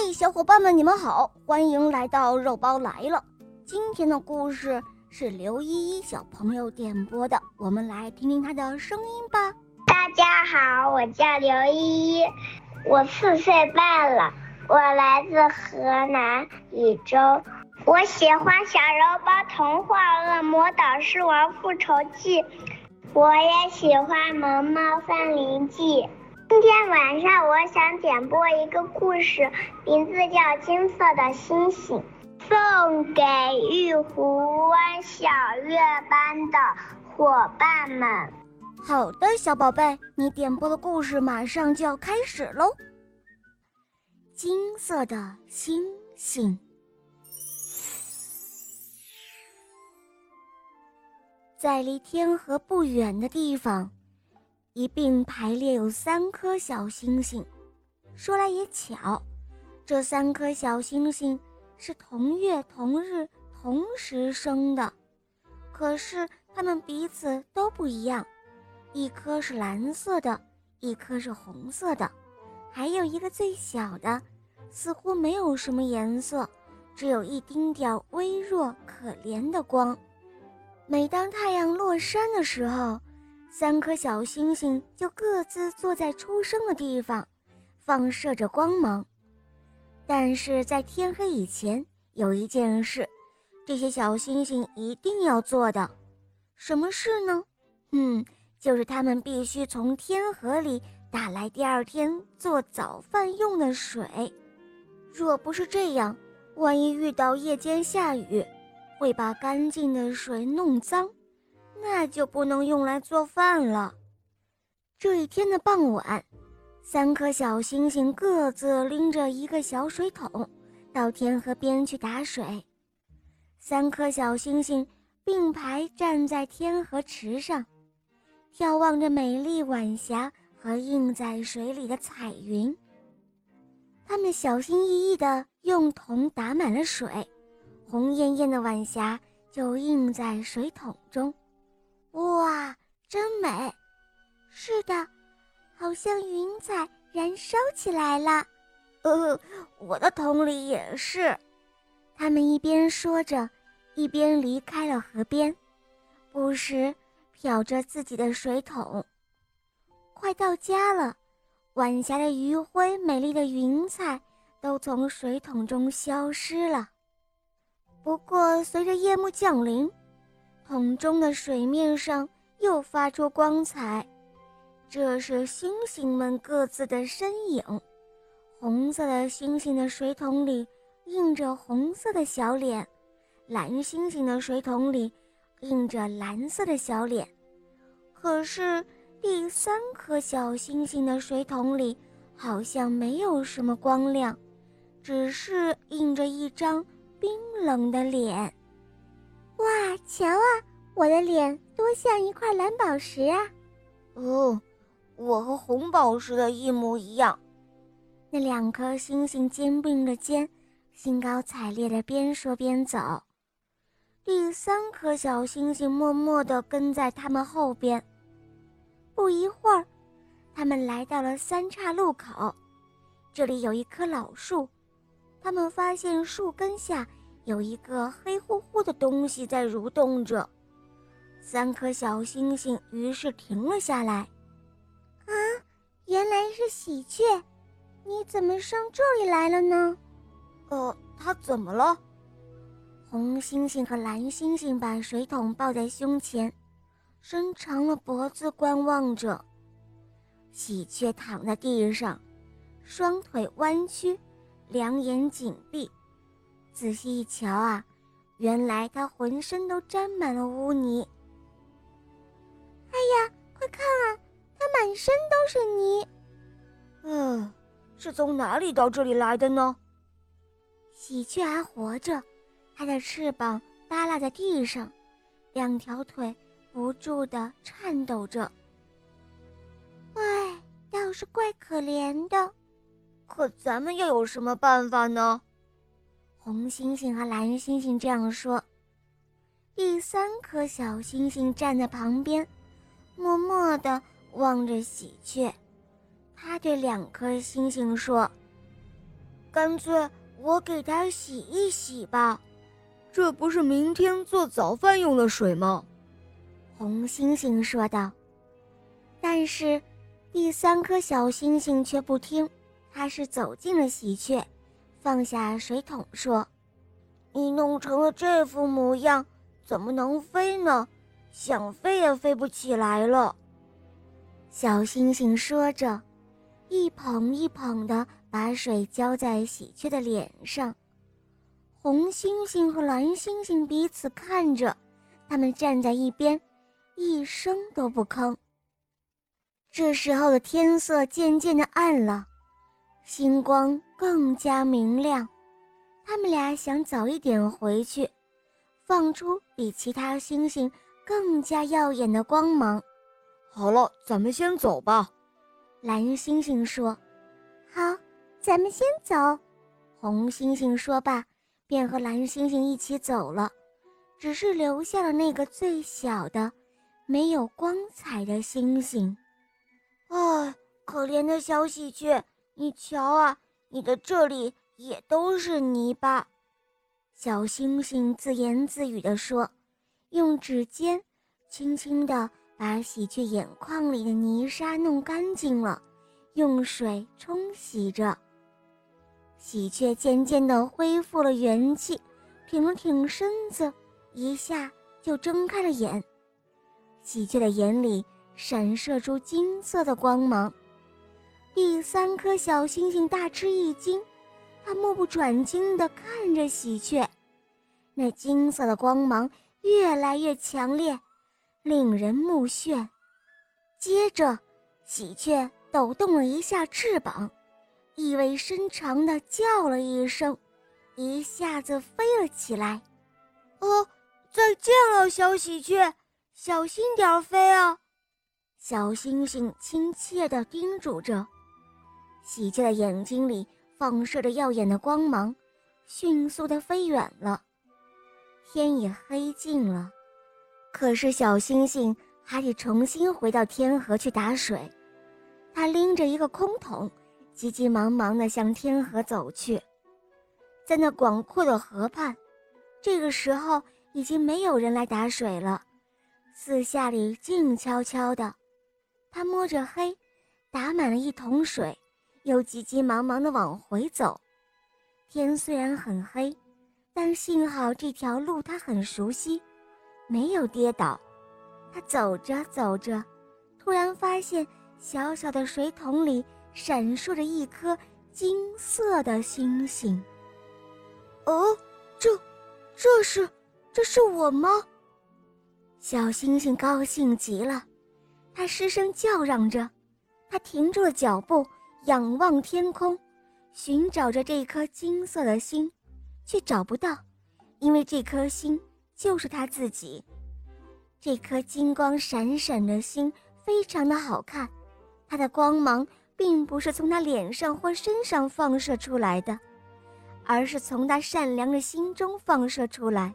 嘿，小伙伴们，你们好，欢迎来到肉包来了。今天的故事是刘依依小朋友点播的，我们来听听她的声音吧。大家好，我叫刘依依，我四岁半了，我来自河南禹州。我喜欢《小肉包童话》《恶魔岛狮王复仇记》，我也喜欢《萌猫森林记》。今天晚上我想点播一个故事，名字叫《金色的星星》，送给玉湖湾小月班的伙伴们。好的，小宝贝，你点播的故事马上就要开始喽。金色的星星，在离天河不远的地方。一并排列有三颗小星星，说来也巧，这三颗小星星是同月同日同时生的，可是它们彼此都不一样，一颗是蓝色的，一颗是红色的，还有一个最小的，似乎没有什么颜色，只有一丁点微弱可怜的光。每当太阳落山的时候。三颗小星星就各自坐在出生的地方，放射着光芒。但是在天黑以前，有一件事，这些小星星一定要做的。什么事呢？嗯，就是他们必须从天河里打来第二天做早饭用的水。若不是这样，万一遇到夜间下雨，会把干净的水弄脏。那就不能用来做饭了。这一天的傍晚，三颗小星星各自拎着一个小水桶，到天河边去打水。三颗小星星并排站在天河池上，眺望着美丽晚霞和映在水里的彩云。他们小心翼翼地用桶打满了水，红艳艳的晚霞就映在水桶中。哇，真美！是的，好像云彩燃烧起来了。呃，我的桶里也是。他们一边说着，一边离开了河边，不时瞟着自己的水桶。快到家了，晚霞的余晖、美丽的云彩都从水桶中消失了。不过，随着夜幕降临。桶中的水面上又发出光彩，这是星星们各自的身影。红色的星星的水桶里映着红色的小脸，蓝星星的水桶里映着蓝色的小脸。可是第三颗小星星的水桶里好像没有什么光亮，只是映着一张冰冷的脸。哇，瞧啊，我的脸多像一块蓝宝石啊！哦，我和红宝石的一模一样。那两颗星星肩并着肩，兴高采烈地边说边走。第三颗小星星默默地跟在他们后边。不一会儿，他们来到了三岔路口，这里有一棵老树，他们发现树根下。有一个黑乎乎的东西在蠕动着，三颗小星星于是停了下来。啊，原来是喜鹊，你怎么上这里来了呢？呃，它怎么了？红星星和蓝星星把水桶抱在胸前，伸长了脖子观望着。喜鹊躺在地上，双腿弯曲，两眼紧闭。仔细一瞧啊，原来它浑身都沾满了污泥。哎呀，快看啊，它满身都是泥。嗯，是从哪里到这里来的呢？喜鹊还活着，它的翅膀耷拉在地上，两条腿不住地颤抖着。唉，倒是怪可怜的。可咱们又有什么办法呢？红星星和蓝星星这样说。第三颗小星星站在旁边，默默地望着喜鹊。他对两颗星星说：“干脆我给它洗一洗吧。这不是明天做早饭用的水吗？红猩猩说道。但是，第三颗小星星却不听，它是走进了喜鹊，放下水桶说：“你弄成了这副模样，怎么能飞呢？想飞也飞不起来了。”小星星说着，一捧一捧的把水浇在喜鹊的脸上。红猩猩和蓝猩猩彼此看着，他们站在一边，一声都不吭。这时候的天色渐渐的暗了，星光更加明亮。他们俩想早一点回去，放出比其他星星更加耀眼的光芒。好了，咱们先走吧。蓝星星说：“好，咱们先走。”红星星说罢。便和蓝星星一起走了，只是留下了那个最小的、没有光彩的星星。唉，可怜的小喜鹊，你瞧啊，你的这里也都是泥巴。小星星自言自语地说，用指尖轻轻地把喜鹊眼眶里的泥沙弄干净了，用水冲洗着。喜鹊渐渐地恢复了元气，挺了挺身子，一下就睁开了眼。喜鹊的眼里闪射出金色的光芒。第三颗小星星大吃一惊，它目不转睛地看着喜鹊，那金色的光芒越来越强烈，令人目眩。接着，喜鹊抖动了一下翅膀。意味深长地叫了一声，一下子飞了起来。哦，再见了，小喜鹊，小心点飞啊！小星星亲切地叮嘱着。喜鹊的眼睛里放射着耀眼的光芒，迅速地飞远了。天也黑尽了，可是小星星还得重新回到天河去打水。他拎着一个空桶。急急忙忙地向天河走去，在那广阔的河畔，这个时候已经没有人来打水了，四下里静悄悄的。他摸着黑，打满了一桶水，又急急忙忙地往回走。天虽然很黑，但幸好这条路他很熟悉，没有跌倒。他走着走着，突然发现小小的水桶里。闪烁着一颗金色的星星。哦，这，这是，这是我吗？小星星高兴极了，它失声叫嚷着，它停住了脚步，仰望天空，寻找着这颗金色的星，却找不到，因为这颗星就是他自己。这颗金光闪闪的星非常的好看，它的光芒。并不是从他脸上或身上放射出来的，而是从他善良的心中放射出来。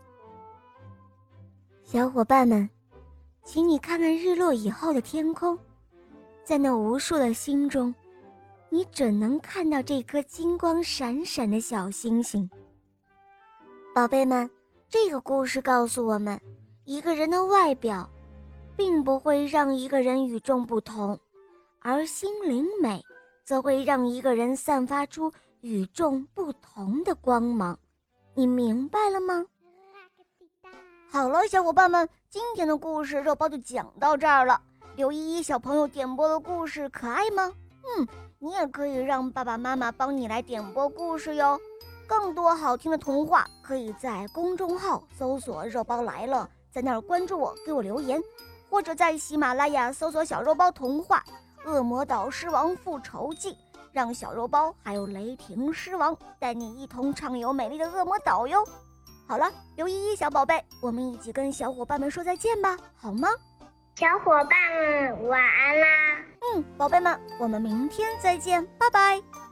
小伙伴们，请你看看日落以后的天空，在那无数的星中，你准能看到这颗金光闪闪的小星星。宝贝们，这个故事告诉我们，一个人的外表，并不会让一个人与众不同。而心灵美，则会让一个人散发出与众不同的光芒，你明白了吗？好了，小伙伴们，今天的故事肉包就讲到这儿了。刘依依小朋友点播的故事可爱吗？嗯，你也可以让爸爸妈妈帮你来点播故事哟。更多好听的童话，可以在公众号搜索“肉包来了”，在那儿关注我，给我留言，或者在喜马拉雅搜索“小肉包童话”。恶魔岛狮王复仇记，让小肉包还有雷霆狮王带你一同畅游美丽的恶魔岛哟！好了，刘依依小宝贝，我们一起跟小伙伴们说再见吧，好吗？小伙伴们晚安啦！宝贝们，我们明天再见，拜拜。